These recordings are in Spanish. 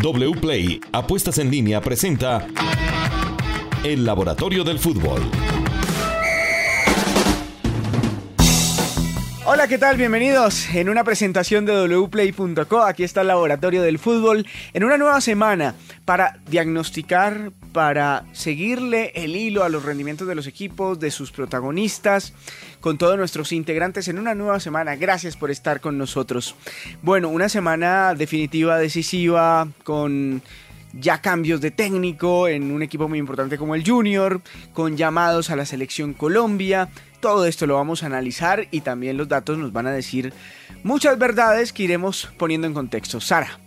WPLAY Apuestas en línea presenta El Laboratorio del Fútbol. Hola, ¿qué tal? Bienvenidos en una presentación de wplay.co. Aquí está el Laboratorio del Fútbol en una nueva semana para diagnosticar, para seguirle el hilo a los rendimientos de los equipos, de sus protagonistas, con todos nuestros integrantes en una nueva semana. Gracias por estar con nosotros. Bueno, una semana definitiva, decisiva, con ya cambios de técnico en un equipo muy importante como el Junior, con llamados a la selección Colombia. Todo esto lo vamos a analizar y también los datos nos van a decir muchas verdades que iremos poniendo en contexto. Sara.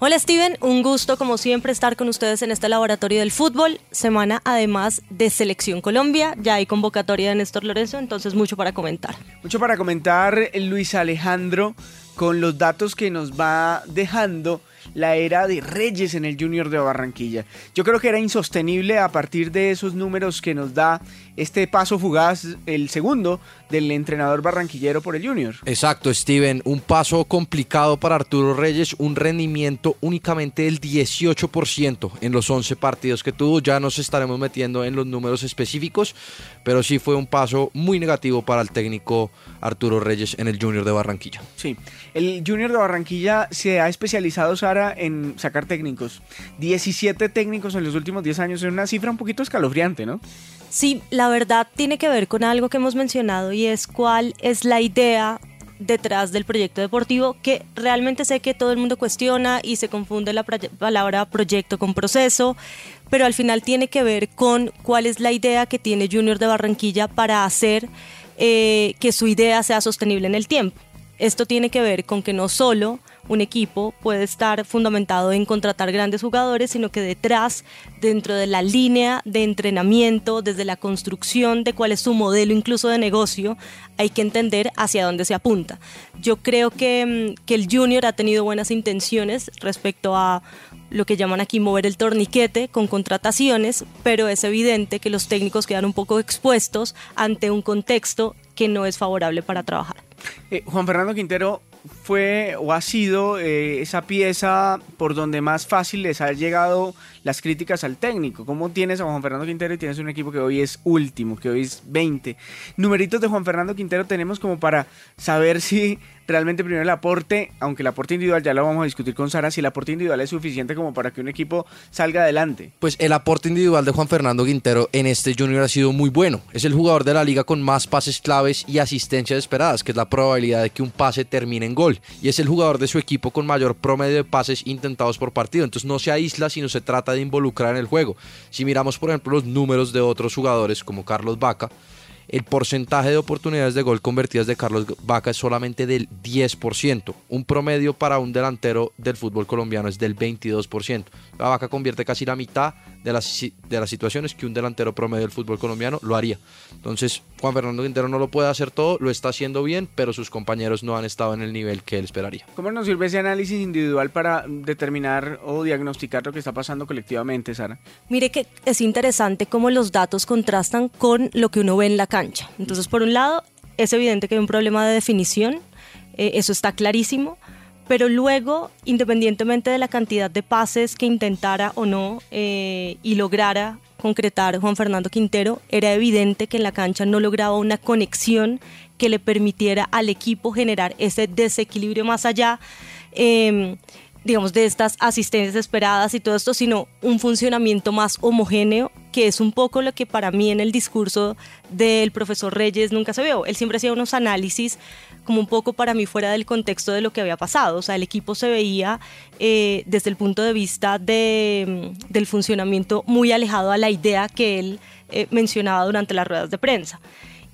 Hola Steven, un gusto como siempre estar con ustedes en este laboratorio del fútbol. Semana además de Selección Colombia, ya hay convocatoria de Néstor Lorenzo, entonces mucho para comentar. Mucho para comentar Luis Alejandro con los datos que nos va dejando la era de Reyes en el Junior de Barranquilla. Yo creo que era insostenible a partir de esos números que nos da este paso fugaz, el segundo del entrenador barranquillero por el Junior. Exacto, Steven, un paso complicado para Arturo Reyes, un rendimiento únicamente del 18% en los 11 partidos que tuvo, ya nos estaremos metiendo en los números específicos, pero sí fue un paso muy negativo para el técnico Arturo Reyes en el Junior de Barranquilla. Sí, el Junior de Barranquilla se ha especializado, Sara, en sacar técnicos. 17 técnicos en los últimos 10 años, es una cifra un poquito escalofriante, ¿no? Sí, la verdad tiene que ver con algo que hemos mencionado y es cuál es la idea detrás del proyecto deportivo que realmente sé que todo el mundo cuestiona y se confunde la palabra proyecto con proceso, pero al final tiene que ver con cuál es la idea que tiene Junior de Barranquilla para hacer eh, que su idea sea sostenible en el tiempo. Esto tiene que ver con que no solo un equipo puede estar fundamentado en contratar grandes jugadores, sino que detrás, dentro de la línea de entrenamiento, desde la construcción de cuál es su modelo incluso de negocio, hay que entender hacia dónde se apunta. Yo creo que, mm, que el junior ha tenido buenas intenciones respecto a lo que llaman aquí mover el torniquete con contrataciones, pero es evidente que los técnicos quedan un poco expuestos ante un contexto que no es favorable para trabajar. Eh, Juan Fernando Quintero, fue o ha sido eh, esa pieza por donde más fácil les ha llegado las críticas al técnico. ¿Cómo tienes a Juan Fernando Quintero y tienes un equipo que hoy es último, que hoy es 20? Numeritos de Juan Fernando Quintero tenemos como para saber si realmente primero el aporte, aunque el aporte individual ya lo vamos a discutir con Sara, si el aporte individual es suficiente como para que un equipo salga adelante. Pues el aporte individual de Juan Fernando Quintero en este Junior ha sido muy bueno. Es el jugador de la liga con más pases claves y asistencias esperadas, que es la probabilidad de que un pase termine en gol. Y es el jugador de su equipo con mayor promedio de pases intentados por partido. Entonces no se aísla, sino se trata de involucrar en el juego. Si miramos, por ejemplo, los números de otros jugadores como Carlos Vaca, el porcentaje de oportunidades de gol convertidas de Carlos Vaca es solamente del 10%. Un promedio para un delantero del fútbol colombiano es del 22%. La Vaca convierte casi la mitad de las, de las situaciones que un delantero promedio del fútbol colombiano lo haría. Entonces, Juan Fernando Quintero no lo puede hacer todo, lo está haciendo bien, pero sus compañeros no han estado en el nivel que él esperaría. ¿Cómo nos sirve ese análisis individual para determinar o diagnosticar lo que está pasando colectivamente, Sara? Mire que es interesante cómo los datos contrastan con lo que uno ve en la cancha. Entonces, por un lado, es evidente que hay un problema de definición, eh, eso está clarísimo pero luego, independientemente de la cantidad de pases que intentara o no eh, y lograra concretar Juan Fernando Quintero, era evidente que en la cancha no lograba una conexión que le permitiera al equipo generar ese desequilibrio más allá. Em, digamos, de estas asistencias esperadas y todo esto, sino un funcionamiento más homogéneo, que es un poco lo que para mí en el discurso del profesor Reyes nunca se vio. Él siempre hacía unos análisis como un poco para mí fuera del contexto de lo que había pasado. O sea, el equipo se veía eh, desde el punto de vista mm, del funcionamiento muy alejado a la idea que él eh, mencionaba durante las ruedas de prensa.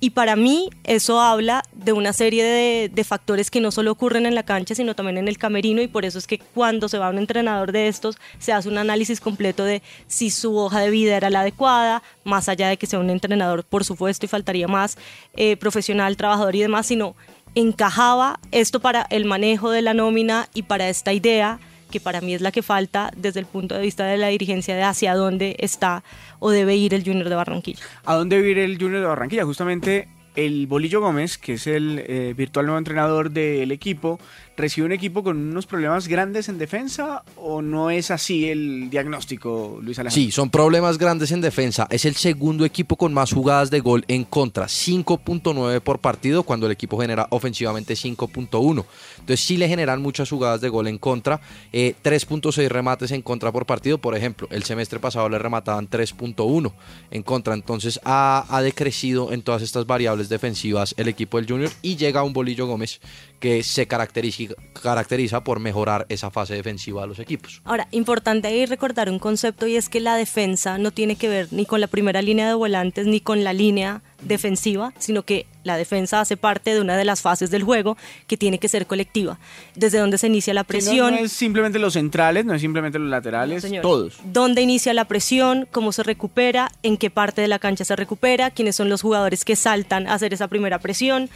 Y para mí eso habla de una serie de, factores que no solo ocurren en la cancha, sino también en el camerino. Y por eso es que cuando se va un entrenador de estos, se hace un análisis completo de si su hoja de vida era la adecuada, más allá de que sea un entrenador, por supuesto, y faltaría más eh, profesional, trabajador y demás, sino encajaba esto para el manejo de la nómina y para esta idea que para mí es la que falta desde el punto de vista de la dirigencia de hacia dónde está o debe ir el Junior de Barranquilla. ¿A dónde debe ir el Junior de Barranquilla? Justamente el Bolillo Gómez, que es el eh, virtual nuevo entrenador del equipo, recibe un equipo con unos problemas grandes en defensa o no es así el diagnóstico, Luis Alejandro? Sí, son problemas grandes en defensa. Es el segundo equipo con más jugadas de gol en contra, 5.9 por partido, cuando el equipo genera ofensivamente 5.1. Entonces sí le generan muchas jugadas de gol en contra, 3.6 eh, remates en contra por partido, por ejemplo, el semestre pasado le remataban 3.1 en contra, entonces ha, ha decrecido en todas estas variables defensivas el equipo del Junior y llega un Bolillo Gómez que se caracteriza, caracteriza por mejorar esa fase defensiva de los equipos. Ahora, importante ahí recordar un concepto y es que la defensa no tiene que ver ni con la primera línea de volantes ni con la línea defensiva, sino que la defensa hace parte de una de las fases del juego que tiene que ser colectiva. Desde donde se inicia la presión. no, es simplemente los centrales, no es simplemente los laterales, todos. ¿Dónde inicia la presión? ¿Cómo se recupera? ¿En qué parte de la cancha se recupera? ¿Quiénes son los jugadores que saltan a hacer esa primera presión?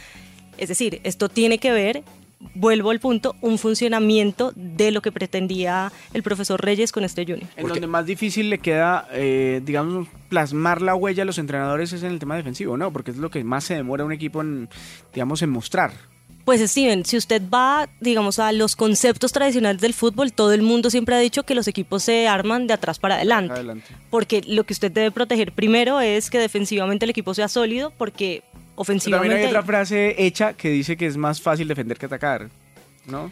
Es decir, esto tiene que ver, vuelvo al punto, un funcionamiento de lo que pretendía el profesor Reyes con este junior. En donde más difícil le queda, eh, digamos, plasmar la huella a los entrenadores es en el tema defensivo, ¿no? Porque es lo que más se demora un equipo en, digamos, en mostrar. Pues Steven, si usted va, digamos, a los conceptos tradicionales del fútbol, todo el mundo siempre ha dicho que los equipos se arman de atrás para adelante. adelante. Porque lo que usted debe proteger primero es que defensivamente el equipo sea sólido, porque ofensivamente. también hay otra frase hecha que dice que es más fácil defender que atacar, ¿no?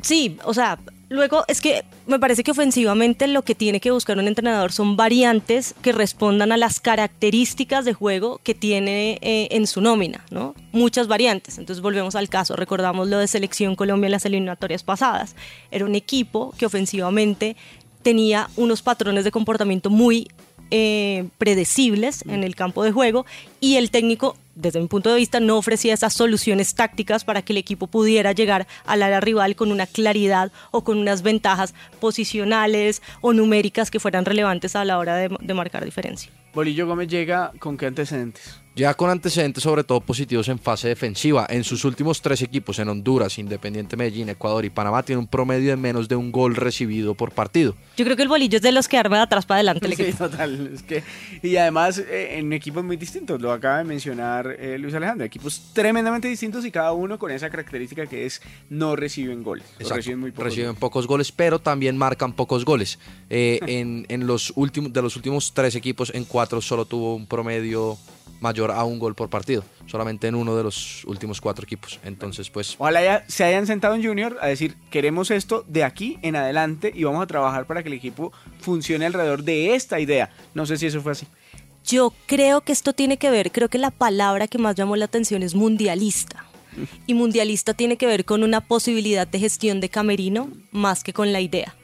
Sí, o sea, luego es que me parece que ofensivamente lo que tiene que buscar un entrenador son variantes que respondan a las características de juego que tiene eh, en su nómina, ¿no? Muchas variantes. Entonces volvemos al caso, recordamos lo de Selección Colombia en las eliminatorias pasadas. Era un equipo que ofensivamente tenía unos patrones de comportamiento muy eh, predecibles en el campo de juego y el técnico desde mi punto de vista, no ofrecía esas soluciones tácticas para que el equipo pudiera llegar al área rival con una claridad o con unas ventajas posicionales o numéricas que fueran relevantes a la hora de, de marcar diferencia. Bolillo Gómez llega con qué antecedentes? Ya con antecedentes sobre todo positivos en fase defensiva. En sus últimos tres equipos, en Honduras, Independiente Medellín, Ecuador y Panamá, tiene un promedio de menos de un gol recibido por partido. Yo creo que el bolillo es de los que arma de atrás para adelante. sí, total. Es que, y además eh, en equipos muy distintos, lo acaba de mencionar eh, Luis Alejandro, equipos tremendamente distintos y cada uno con esa característica que es no reciben goles. Reciben, muy pocos, reciben goles. pocos goles, pero también marcan pocos goles. Eh, en, en los últimos, de los últimos tres equipos, en cuatro solo tuvo un promedio mayor a un gol por partido, solamente en uno de los últimos cuatro equipos. Entonces, pues... Ojalá se hayan sentado en Junior a decir, queremos esto de aquí en adelante y vamos a trabajar para que el equipo funcione alrededor de esta idea. No sé si eso fue así. Yo creo que esto tiene que ver, creo que la palabra que más llamó la atención es mundialista. Y mundialista tiene que ver con una posibilidad de gestión de camerino más que con la idea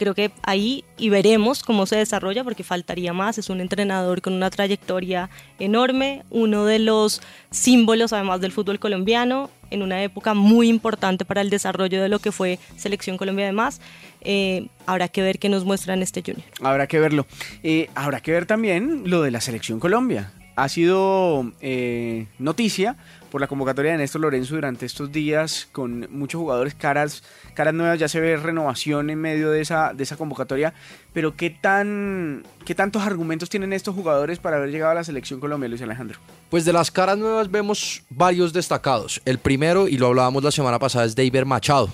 creo que ahí y veremos cómo se desarrolla porque faltaría más. Es un entrenador con una trayectoria enorme, uno de los símbolos además del fútbol colombiano en una época muy importante para el desarrollo de lo que fue Selección Colombia además. Eh, habrá que ver qué nos muestra en este Junior. Habrá que verlo. Eh, habrá que ver también lo de la Selección Colombia. Ha sido eh, noticia por la convocatoria de Néstor Lorenzo durante estos días con muchos jugadores caras, caras nuevas, ya se ve renovación en medio de esa, de esa convocatoria, pero ¿qué, tan, ¿qué tantos argumentos tienen estos jugadores para haber llegado a la selección Colombia, Luis Alejandro? Pues de las caras nuevas vemos varios destacados. El primero, y lo hablábamos la semana pasada, es David Machado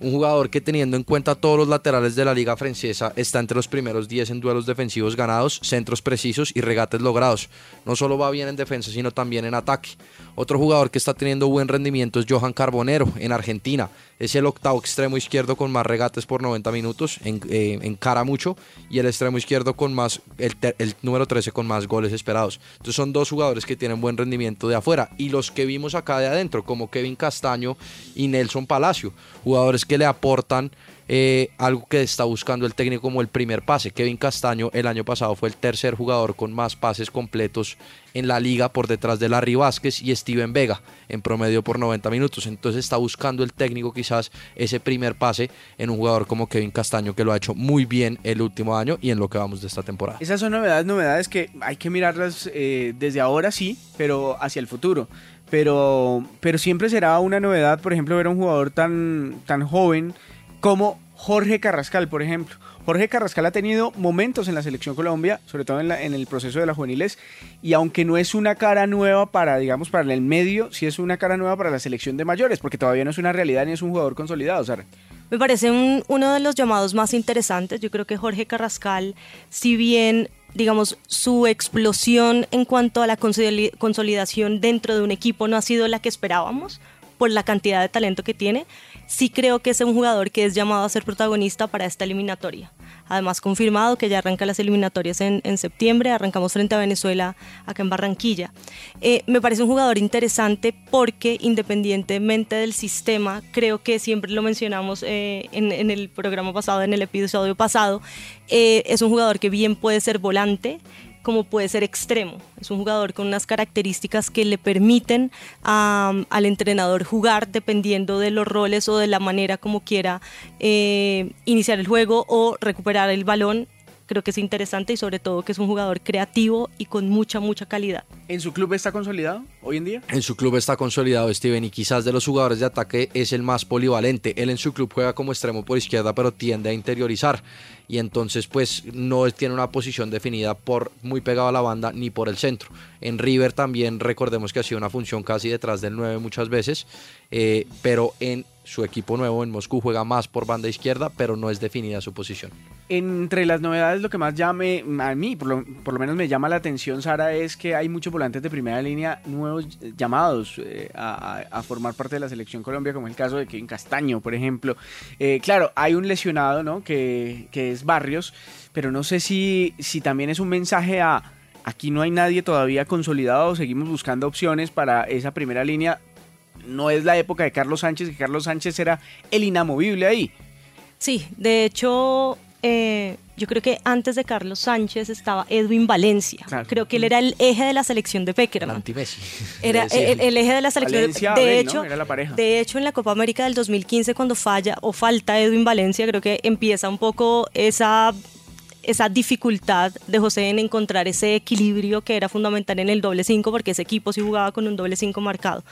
un jugador que teniendo en cuenta todos los laterales de la liga francesa está entre los primeros 10 en duelos defensivos ganados, centros precisos y regates logrados. No solo va bien en defensa, sino también en ataque. Otro jugador que está teniendo buen rendimiento es Johan Carbonero en Argentina. Es el octavo extremo izquierdo con más regates por 90 minutos, en, eh, cara mucho, y el extremo izquierdo con más, el, número 13 con más goles esperados. Entonces son dos jugadores que tienen buen rendimiento de afuera. Y los que vimos acá de adentro, como Kevin Castaño y Nelson Palacio, jugadores que le aportan eh, algo que está buscando el técnico como el primer pase. Kevin Castaño el año pasado fue el tercer jugador con más pases completos en la liga por detrás de Larry Vázquez y Steven Vega en promedio por 90 minutos. Entonces está buscando el técnico quizás ese primer pase en un jugador como Kevin Castaño que lo ha hecho muy bien el último año y en lo que vamos de esta temporada. Esas son novedades, novedades que hay que mirarlas eh, desde ahora sí, pero hacia el futuro pero, pero siempre será una novedad, por ejemplo, ver a un jugador tan, tan joven como Jorge Carrascal, por ejemplo. Jorge Carrascal ha tenido momentos en la selección Colombia, sobre todo en, en, el proceso de las juveniles, y aunque no es una cara nueva para, digamos, para el medio, sí es una cara nueva para la selección de mayores, porque todavía no es una realidad ni es un jugador consolidado, Sara. Me parece uno de los llamados más interesantes. Yo creo que Jorge Carrascal, si bien digamos, su explosión en cuanto a la consolidación dentro de un equipo no ha sido la que esperábamos por la cantidad de talento que tiene, sí creo que es un jugador que es llamado a ser protagonista para esta eliminatoria. Además, confirmado que ya arranca las eliminatorias en, septiembre, arrancamos frente a Venezuela acá en Barranquilla. Eh, me parece un jugador interesante porque independientemente del sistema, creo que siempre lo mencionamos eh, en, el programa pasado, en el episodio pasado, eh, es un jugador que bien puede ser volante, como puede ser extremo. Es un jugador con unas características que le permiten al entrenador jugar dependiendo de los roles o de la manera como quiera eh, iniciar el juego o recuperar el balón creo que es interesante y sobre todo que es un jugador creativo y con mucha, mucha calidad. ¿En su club está consolidado hoy en día? En su club está consolidado Steven y quizás de los jugadores de ataque es el más polivalente. Él en su club juega como extremo por izquierda pero tiende a interiorizar y entonces pues no tiene una posición definida por muy pegado a la banda ni por el centro. En River también recordemos que ha sido una función casi detrás del 9 muchas veces, eh, pero en su equipo nuevo en Moscú juega más por banda izquierda, pero no es definida su posición. Entre las novedades, lo que más llame a mí, por lo, menos me llama la atención, Sara, es que hay muchos volantes de primera línea nuevos llamados eh, a, formar parte de la selección Colombia, como el caso de Kevin Castaño, por ejemplo. Eh, claro, hay un lesionado, ¿no? Que, que, es Barrios, pero no sé si, si también es un mensaje a aquí no hay nadie todavía consolidado, seguimos buscando opciones para esa primera línea no es la época de Carlos Sánchez, que Carlos Sánchez era el inamovible ahí. Sí, de hecho, eh, yo creo que antes de Carlos Sánchez estaba Edwin Valencia. Creo que él era el eje de la selección de Peckerman. Era el, eje de la selección de, hecho, de hecho, en la Copa América del 2015, cuando falla o falta Edwin Valencia, creo que empieza un poco esa esa dificultad de José en encontrar ese equilibrio que era fundamental en el doble 5, porque ese equipo sí jugaba con un doble 5 marcado.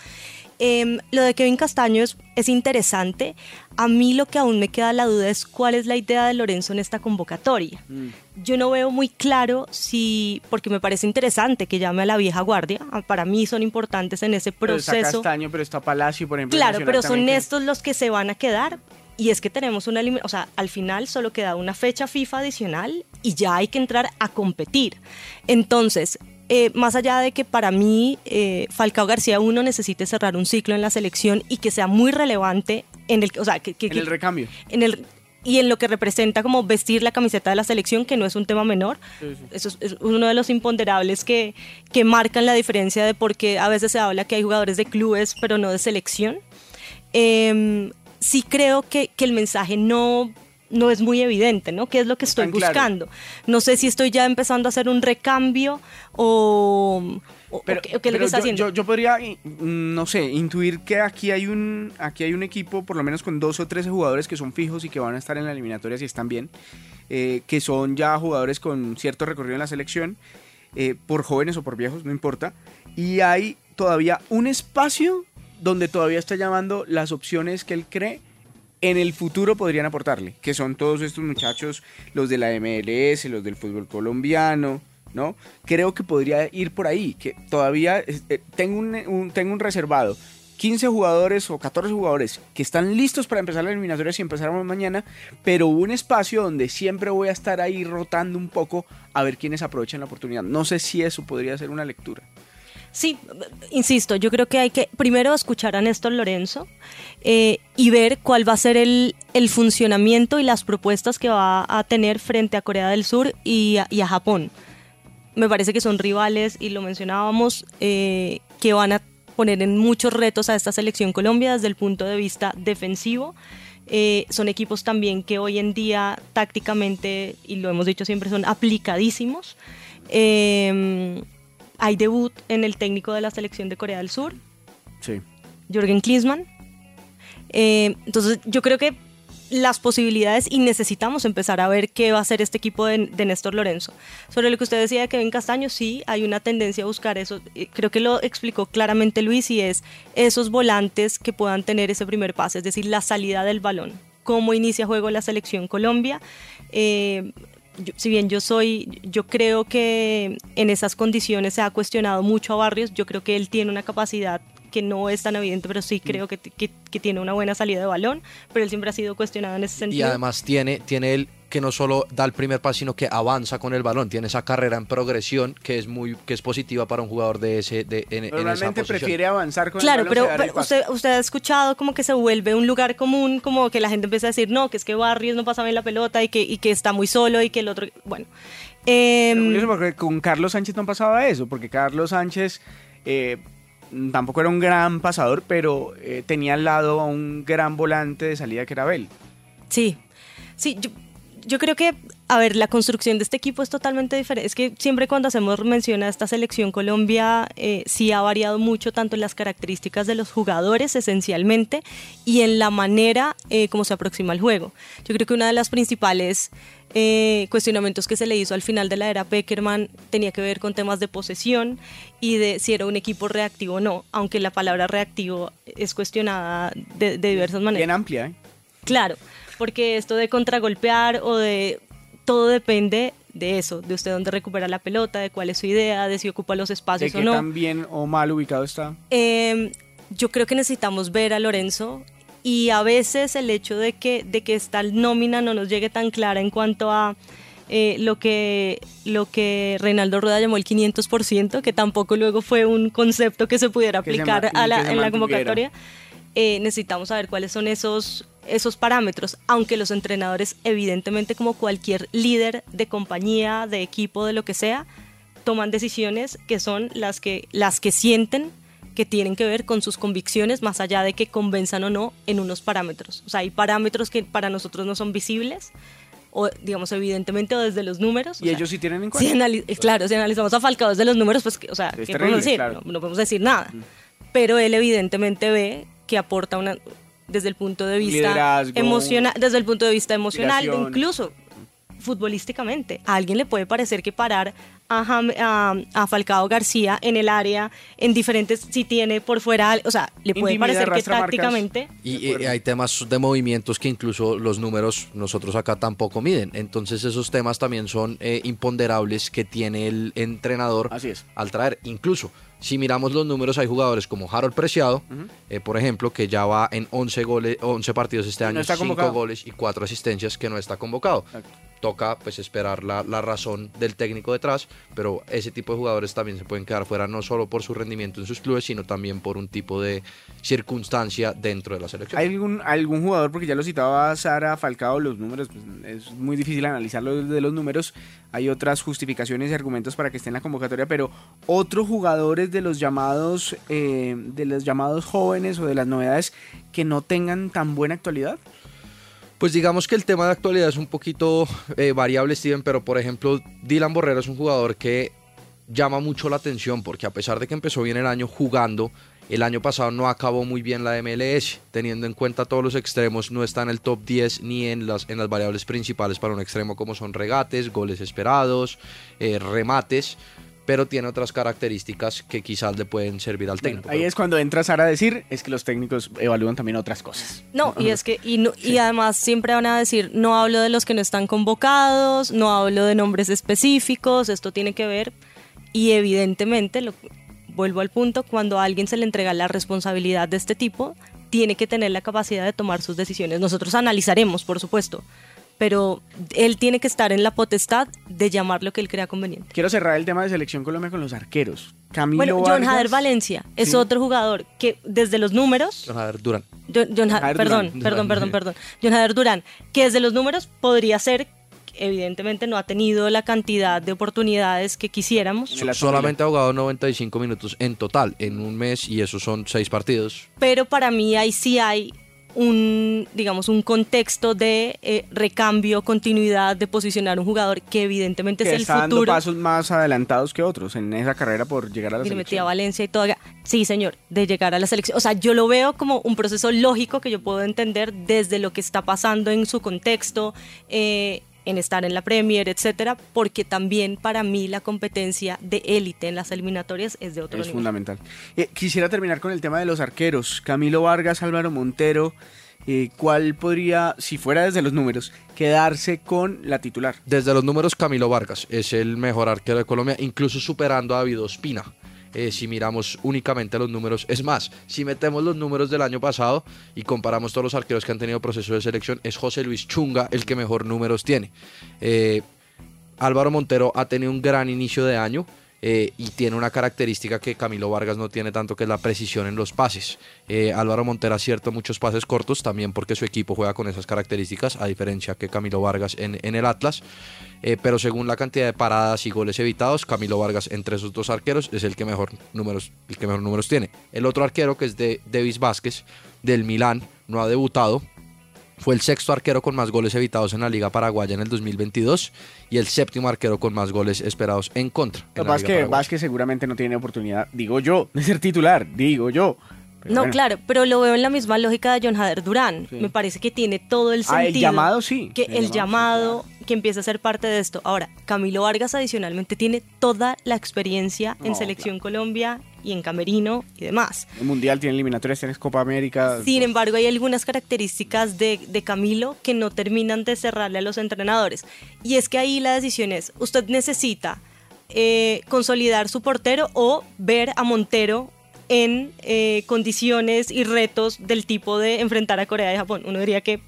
Em, lo de Kevin Castaño es, interesante. A mí lo que aún me queda la duda es cuál es la idea de Lorenzo en esta convocatoria. Mm. Yo no veo muy claro si, porque me parece interesante que llame a la vieja guardia. Ah, para mí son importantes en ese proceso. Pero está Castaño, pero está Palacio, por ejemplo. Claro, pero son estos los que se van a quedar. Y es que tenemos una, o sea, al final solo queda una fecha FIFA adicional y ya hay que entrar a competir. Entonces, eh, más allá de que para mí eh, Falcao García uno necesite cerrar un ciclo en la selección y que sea muy relevante en el, o sea, que, en el recambio. En el, y en lo que representa como vestir la camiseta de la selección, que no es un tema menor. Eso es, uno de los imponderables que, que marcan la diferencia de por qué a veces se habla que hay jugadores de clubes, pero no de selección. Em, sí creo que, que el mensaje no no es muy evidente, ¿no? ¿Qué es lo que estoy buscando? No sé si estoy ya empezando a hacer un recambio o, qué, lo que está haciendo. Yo, podría, no sé, intuir que aquí hay un aquí hay un equipo, por lo menos con dos o tres jugadores que son fijos y que van a estar en la eliminatoria si están bien, eh, que son ya jugadores con cierto recorrido en la selección, eh, por jóvenes o por viejos, no importa, y hay todavía un espacio donde todavía está llamando las opciones que él cree en el futuro podrían aportarle, que son todos estos muchachos, los de la MLS, los del fútbol colombiano, ¿no? Creo que podría ir por ahí, que todavía eh, tengo, un, tengo un reservado. 15 jugadores o 14 jugadores que están listos para empezar la eliminatoria si empezáramos mañana, pero un espacio donde siempre voy a estar ahí rotando un poco a ver quiénes aprovechan la oportunidad. No sé si eso podría ser una lectura. Sí, insisto, yo creo que hay que primero escuchar a Néstor Lorenzo eh, y ver cuál va a ser el, funcionamiento y las propuestas que va a tener frente a Corea del Sur y a, Japón. Me parece que son rivales, y lo mencionábamos, eh, que van a poner en muchos retos a esta selección Colombia desde el punto de vista defensivo. Eh, son equipos también que hoy en día tácticamente, y lo hemos dicho siempre, son aplicadísimos hay debut en el técnico de la selección de Corea del Sur. Sí. Jürgen Klinsmann. Eh, entonces, yo creo que las posibilidades y necesitamos empezar a ver qué va a hacer este equipo de, Néstor Lorenzo. Sobre lo que usted decía de Kevin Castaño, sí, hay una tendencia a buscar eso. Eh, creo que lo explicó claramente Luis y es esos volantes que puedan tener ese primer pase, es decir, la salida del balón. cómo inicia juego la selección Colombia. Eh, si bien yo soy, yo creo que en esas condiciones se ha cuestionado mucho a Barrios, yo creo que él tiene una capacidad que no es tan evidente, pero sí creo que, que, tiene una buena salida de balón, pero él siempre ha sido cuestionado en ese sentido. Y además tiene, tiene él que no solo da el primer paso, sino que avanza con el balón, tiene esa carrera en progresión que es muy que es positiva para un jugador de ese de, en, Normalmente prefiere avanzar con claro, el balón. Claro, pero, usted, usted ha escuchado como que se vuelve un lugar común, como que la gente empieza a decir, no, que es que Barrios no pasa bien la pelota y que, y que está muy solo y que el otro, bueno. Eh, porque con Carlos Sánchez no pasaba eso, porque Carlos Sánchez eh, tampoco era un gran pasador, pero eh, tenía al lado a un gran volante de salida que era Bell. Sí, sí, yo, yo creo que, a ver, la construcción de este equipo es totalmente diferente. Es que siempre cuando hacemos mención a esta selección Colombia, eh, sí ha variado mucho, tanto en las características de los jugadores esencialmente y en la manera eh, como se aproxima el juego. Yo creo que una de las principales eh, cuestionamientos que se le hizo al final de la era Peckerman tenía que ver con temas de posesión y de si era un equipo reactivo o no, aunque la palabra reactivo es cuestionada de, de diversas maneras. Bien amplia, ¿eh? Claro porque esto de contragolpear o de todo depende de eso, de usted dónde recupera la pelota, de cuál es su idea, de si ocupa los espacios o no. tan bien o mal ubicado está? Em, yo creo que necesitamos ver a Lorenzo y a veces el hecho de que, de que esta nómina no nos llegue tan clara en cuanto a eh, lo, que, lo que Reinaldo Rueda llamó el 500%, que tampoco luego fue un concepto que se pudiera aplicar a la, en la convocatoria. Eh, necesitamos saber cuáles son esos esos parámetros, aunque los entrenadores evidentemente como cualquier líder de compañía, de equipo, de lo que sea, toman decisiones que son las que, las que sienten que tienen que ver con sus convicciones más allá de que convenzan o no en unos parámetros. O sea, hay parámetros que para nosotros no son visibles, o digamos evidentemente o desde los números. Y ellos sí tienen en cuenta. Si claro, si analizamos a Falcao desde los números, pues, o sea, ¿qué podemos decir? No, podemos decir nada. Pero él evidentemente ve que aporta una, desde el punto de vista emocional, desde el punto de vista emocional, incluso futbolísticamente. A alguien le puede parecer que parar a, a, Falcao García en el área, en diferentes, si tiene por fuera, o sea, le puede parecer que tácticamente... Y, hay temas de movimientos que incluso los números nosotros acá tampoco miden. Entonces esos temas también son eh, imponderables que tiene el entrenador al traer. Incluso si miramos los números, hay jugadores como Harold Preciado, eh, por ejemplo, que ya va en 11, goles, 11 partidos este año, 5 goles y 4 asistencias, que no está convocado. Toca pues esperar la, la, razón del técnico detrás, pero ese tipo de jugadores también se pueden quedar fuera no solo por su rendimiento en sus clubes, sino también por un tipo de circunstancia dentro de la selección. ¿Hay algún, algún jugador, porque ya lo citaba Sara Falcao, los números, pues, es muy difícil analizarlo de los números, hay otras justificaciones y argumentos para que esté en la convocatoria, pero otros jugadores de los llamados, eh, de los llamados jóvenes o de las novedades que no tengan tan buena actualidad? Pues digamos que el tema de actualidad es un poquito eh, variable, Steven, pero por ejemplo, Dylan Borrero es un jugador que llama mucho la atención porque a pesar de que empezó bien el año jugando, el año pasado no acabó muy bien la MLS, teniendo en cuenta todos los extremos, no está en el top 10 ni en las, en las variables principales para un extremo como son regates, goles esperados, eh, remates pero tiene otras características que quizás le pueden servir al técnico. ahí es cuando entra Sara a decir, es que los técnicos evalúan también otras cosas. No, y es que, y, y además siempre van a decir, no hablo de los que no están convocados, no hablo de nombres específicos, esto tiene que ver, y evidentemente, lo, vuelvo al punto, cuando a alguien se le entrega la responsabilidad de este tipo, tiene que tener la capacidad de tomar sus decisiones. Nosotros analizaremos, por supuesto, pero él tiene que estar en la potestad de llamar lo que él crea conveniente. Quiero cerrar el tema de selección Colombia con los arqueros. Camilo bueno, John Jader Valencia es otro jugador que desde los números... John Jader Durán. John, perdón, perdón, perdón, perdón. John Jader Durán, que desde los números podría ser evidentemente no ha tenido la cantidad de oportunidades que quisiéramos. Solamente ha jugado 95 minutos en total en un mes y esos son seis partidos. Pero para mí ahí sí hay un, digamos, un contexto de eh, recambio, continuidad, de posicionar un jugador que evidentemente es el está futuro. Dando pasos más adelantados que otros en esa carrera por llegar a la selección. metí a Valencia y todo. Sí, señor, de llegar a la selección. O sea, yo lo veo como un proceso lógico que yo puedo entender desde lo que está pasando en su contexto. Eh, en estar en la Premier, etcétera, porque también para mí la competencia de élite en las eliminatorias es de otro es nivel. fundamental. Eh, quisiera terminar con el tema de los arqueros. Camilo Vargas, Álvaro Montero, eh, ¿cuál podría, si fuera desde los números, quedarse con la titular? Desde los números, Camilo Vargas es el mejor arquero de Colombia, incluso superando a David Ospina. Eh, si miramos únicamente los números. Es más, si metemos los números del año pasado y comparamos todos los arqueros que han tenido proceso de selección, es José Luis Chunga el que mejor números tiene. Eh, Álvaro Montero ha tenido un gran inicio de año. Eh, y tiene una característica que Camilo Vargas no tiene tanto, que es la precisión en los pases. Eh, Álvaro Montero acierta muchos pases cortos, también porque su equipo juega con esas características, a diferencia que Camilo Vargas en, el Atlas. Eh, pero según la cantidad de paradas y goles evitados, Camilo Vargas entre esos dos arqueros es el que mejor números, el que mejor números tiene. El otro arquero, que es de Davis Vázquez, del Milán, no ha debutado, fue el sexto arquero con más goles evitados en la Liga Paraguaya en el 2022 y el séptimo arquero con más goles esperados en contra. Lo que pasa es que Vázquez seguramente no tiene oportunidad, digo yo, de ser titular, digo yo. Pero no, bueno. claro, pero lo veo en la misma lógica de John Hader Durán. Sí. Me parece que tiene todo el sentido. Ah, el llamado sí. Que el, el llamado, sí, claro. que empieza a ser parte de esto. Ahora, Camilo Vargas adicionalmente tiene toda la experiencia en Selección claro. Colombia y en Camerino y demás. El Mundial tiene eliminatorias, tienes Copa América. Sin embargo, hay algunas características de, de, Camilo que no terminan de cerrarle a los entrenadores. Y es que ahí la decisión es, usted necesita eh, consolidar su portero o ver a Montero en eh, condiciones y retos del tipo de enfrentar a Corea y Japón. Uno diría que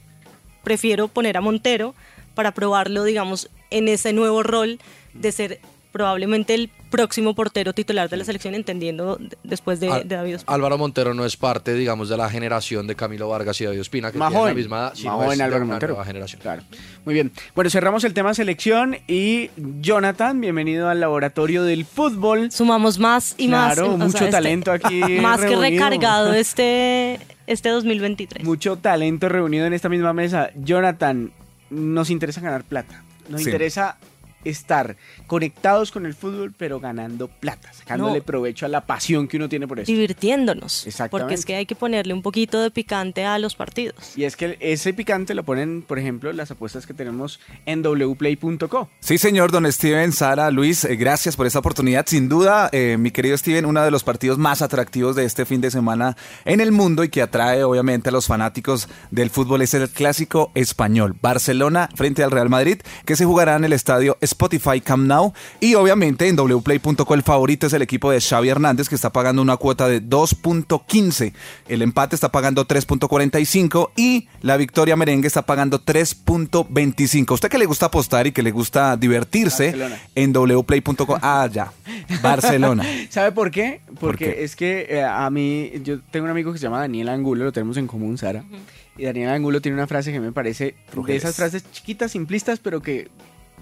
prefiero poner a Montero para probarlo, digamos, en ese nuevo rol de ser probablemente el próximo portero titular de la selección, entendiendo después de, de David Ospina. Álvaro Montero no es parte, digamos, de la generación de Camilo Vargas y David Ospina, que más tiene joven, la misma edad, más joven Álvaro Montero. nueva generación. Claro. Muy bien. Bueno, cerramos el tema selección y Jonathan, bienvenido al laboratorio del fútbol. Sumamos más y claro, más. Claro, mucho sea, talento este, aquí. Más reunido. que recargado este, este 2023. Mucho talento reunido en esta misma mesa. Jonathan, nos interesa ganar plata. Nos sí. interesa estar conectados con el fútbol, pero ganando plata, sacándole no. provecho a la pasión que uno tiene por eso. Divirtiéndonos. Exactamente. Porque es que hay que ponerle un poquito de picante a los partidos. Y es que ese picante lo ponen, por ejemplo, las apuestas que tenemos en wplay.co. Sí, señor, don Steven, Sara, Luis, eh, gracias por esta oportunidad. Sin duda, eh, mi querido Steven, uno de los partidos más atractivos de este fin de semana en el mundo y que atrae obviamente a los fanáticos del fútbol es el clásico español. Barcelona frente al Real Madrid, que se jugará en el estadio Spotify Camp Nou y obviamente en wplay.co el favorito es el equipo de Xavi Hernández que está pagando una cuota de 2.15, el empate está pagando 3.45 y la victoria merengue está pagando 3.25. usted que le gusta apostar y que le gusta divertirse Barcelona. en wplay.co, ah ya, Barcelona. ¿Sabe por qué? Porque ¿Por qué? es que eh, a mí, yo tengo un amigo que se llama Daniel Angulo, lo tenemos en común, Sara. Uh -huh. Y Daniel Angulo tiene una frase que me parece de esas frases chiquitas, simplistas, pero que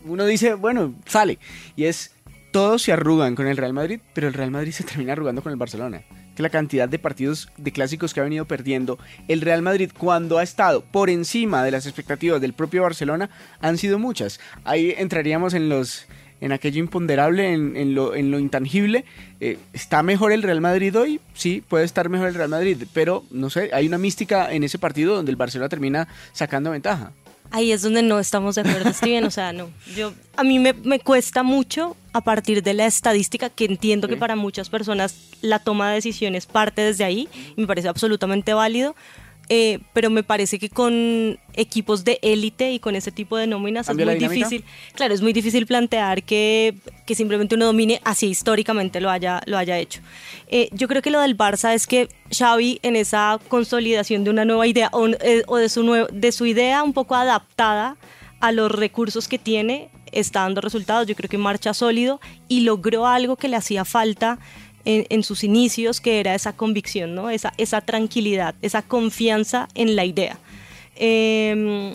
uno dice, bueno, sale. Y es, todos se arrugan con el Real Madrid, pero el Real Madrid se termina arrugando con el Barcelona. Que la cantidad de partidos de clásicos que ha venido perdiendo el Real Madrid cuando ha estado por encima de las expectativas del propio Barcelona han sido muchas. Ahí entraríamos en los en aquello imponderable, en, lo, intangible. Eh, ¿Está mejor el Real Madrid hoy? Sí, puede estar mejor el Real Madrid, pero no sé, hay una mística en ese partido donde el Barcelona termina sacando ventaja. Ahí es donde no estamos de acuerdo, Steven. O sea, no. Yo, a mí me, me cuesta mucho a partir de la estadística, que entiendo que para muchas personas la toma de decisiones parte desde ahí, y me parece absolutamente válido. Eh, pero me parece que con equipos de élite y con ese tipo de nóminas es muy difícil. Claro, es muy difícil plantear que, que, simplemente uno domine así históricamente lo haya, lo haya hecho. Eh, yo creo que lo del Barça es que Xavi en esa consolidación de una nueva idea o, eh, o de, su nuevo, de su idea un poco adaptada a los recursos que tiene, está dando resultados. Yo creo que marcha sólido y logró algo que le hacía falta en, sus inicios, que era esa convicción, ¿no? esa, esa tranquilidad, esa confianza en la idea. Eh,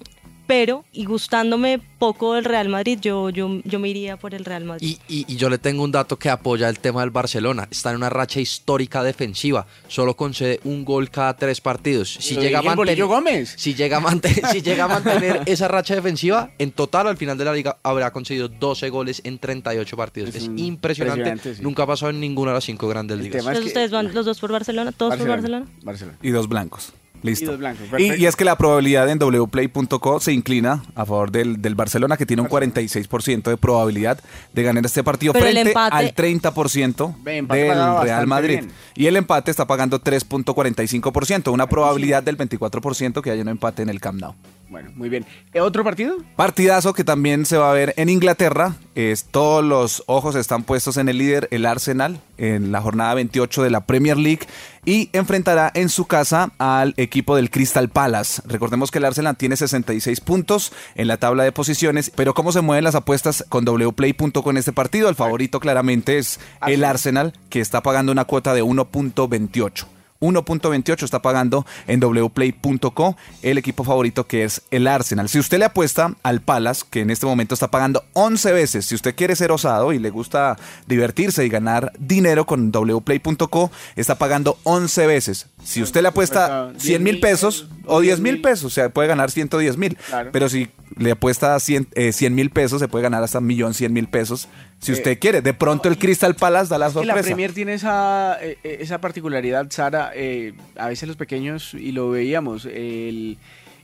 pero, y gustándome poco el Real Madrid, yo, yo, yo me iría por el Real Madrid. Y, y, y, yo le tengo un dato que apoya el tema del Barcelona. Está en una racha histórica defensiva. Solo concede un gol cada tres partidos. Si llega, a mantener, Gómez. Si, llega a mantener, si llega a mantener esa racha defensiva, en total al final de la liga habrá conseguido 12 goles en 38 partidos. Es, es impresionante. impresionante sí. Nunca ha pasado en ninguna de las cinco grandes ligas. Entonces, ¿Ustedes van los dos por Barcelona? ¿Todos Barcelona, por Barcelona? Barcelona. Y dos blancos. Listo. Y dos blancos, Y, perfecto. y es que la probabilidad en wplay.co se inclina a favor del, del Barcelona, que tiene un 46% de probabilidad de ganar este partido Pero frente empate- al 30% Ve, empate del Real Madrid. bien. Y el empate está pagando 3.45%, una probabilidad del 24% que haya un empate en el Camp Nou. Bueno, muy bien. ¿Eh, ¿Otro partido? Partidazo que también se va a ver en Inglaterra. Es, todos los ojos están puestos en el líder, el Arsenal, en la jornada 28 de la Premier League. Y enfrentará en su casa al equipo del Crystal Palace. Recordemos que el Arsenal tiene 66 puntos en la tabla de posiciones. Pero ¿cómo se mueven las apuestas con wplay.com en este partido? El favorito claramente es el Arsenal, que está pagando una cuota de 1.28. 1.28 está pagando en wplay.co el equipo favorito que es el Arsenal. Si usted le apuesta al Palace, que en este momento está pagando 11 veces, si usted quiere ser osado y le gusta divertirse y ganar dinero con wplay.co, está pagando 11 veces. Si usted le apuesta Apuesta 100 mil 10.000 pesos o 10 mil pesos, o sea, puede ganar 110 mil. Claro. Pero si le apuesta 100 mil pesos, se puede ganar hasta 1.100.000 pesos. Si usted quiere, de pronto el Crystal Palace da la Que la sorpresa. Premier tiene esa, eh, eh, esa particularidad, Sara. eh, a veces los pequeños, y lo veíamos, el,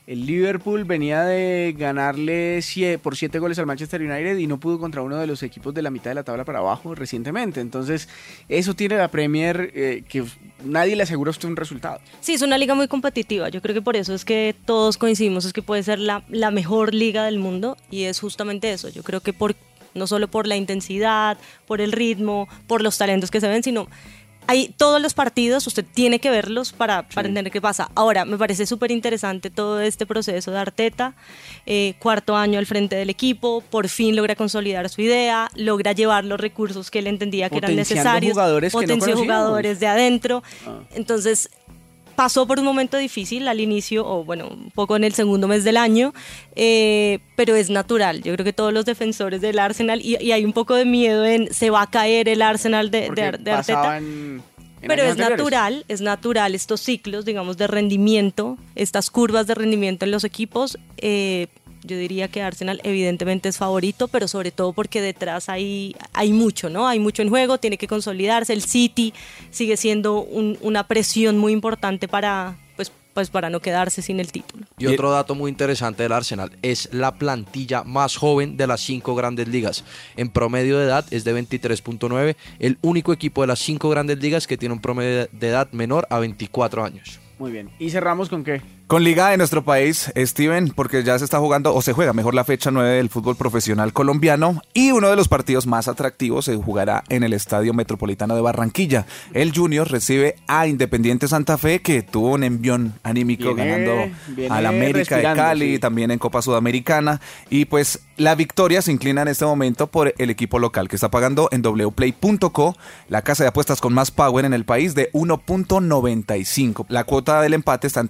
el Liverpool venía de ganarle por siete goles al Manchester United y no pudo contra uno de los equipos de la mitad de la tabla para abajo recientemente. Entonces, eso tiene la Premier eh, que nadie le asegura a usted un resultado. Sí, es una liga muy competitiva. Yo creo que por eso es que todos coincidimos, es que puede ser la, la mejor liga del mundo y es justamente eso. Yo creo que por no solo por la intensidad, por el ritmo, por los talentos que se ven, sino hay todos los partidos, usted tiene que verlos para, para entender qué pasa. Ahora, me parece súper interesante todo este proceso de Arteta, eh, cuarto año al frente del equipo, por fin logra consolidar su idea, logra llevar los recursos que él entendía que eran necesarios, jugadores que no potenció jugadores de adentro. Ah. Entonces, pasó por un momento difícil al inicio, o bueno, un poco en el segundo mes del año, eh, pero es natural. Yo creo que todos los defensores del Arsenal, y, y hay un poco de miedo en se va a caer el Arsenal de, de, Arteta. en Pero es anteriores. natural, es natural estos ciclos, digamos, de rendimiento, estas curvas de rendimiento en los equipos. eh, yo diría que Arsenal evidentemente es favorito, pero sobre todo porque detrás hay, hay mucho, ¿no? Hay mucho en juego, tiene que consolidarse. El City sigue siendo un- una presión muy importante para, pues, pues para no quedarse sin el título. Y otro dato muy interesante del Arsenal es la plantilla más joven de las cinco grandes ligas. En promedio de edad es de 23.9, el único equipo de las cinco grandes ligas que tiene un promedio de edad menor a 24 años. Muy bien. ¿Y cerramos con qué? Con Liga de nuestro país, Steven, porque ya se está jugando, o se juega mejor la fecha 9 del fútbol profesional colombiano, y uno de los partidos más atractivos se jugará en el Estadio Metropolitano de Barranquilla. El Junior recibe a Independiente Santa Fe, que tuvo un envión anímico Viene- ganando viene al América de Cali, sí. también en Copa Sudamericana, y pues la victoria se inclina en este momento por el equipo local, que está pagando en wplay.co, la casa de apuestas con más power en el país, de 1.95. La cuota del empate está en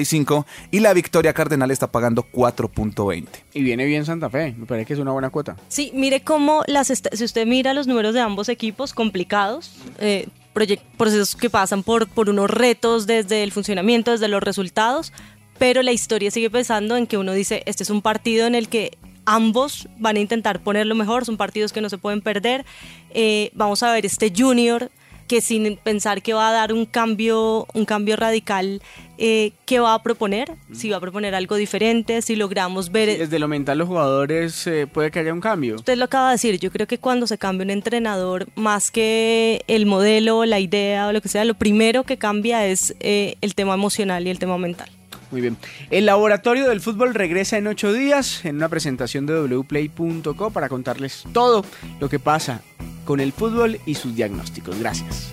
3.45 y la victoria cardenal está pagando 4.20. Y viene bien Santa Fe. Me parece que es una buena cuota. Sí, mire cómo las si usted mira los números de ambos equipos complicados, eh, proye- procesos que pasan por, por unos retos desde el funcionamiento, desde los resultados, pero la historia sigue pensando en que uno dice, este es un partido en el que ambos van a intentar poner lo mejor, son partidos que no se pueden perder. Eh, vamos a ver este junior que sin pensar que va a dar un cambio, un cambio radical, eh, ¿qué va a proponer? Si va a proponer algo diferente, si logramos ver... Desde lo mental los jugadores eh, puede que haya un cambio. Usted lo acaba de decir, yo creo que cuando se cambia un entrenador, más que el modelo, la idea o lo que sea, lo primero que cambia es eh, el tema emocional y el tema mental. Muy bien. El laboratorio del fútbol regresa en ocho días en una presentación de wplay.co para contarles todo lo que pasa con el fútbol y sus diagnósticos. Gracias.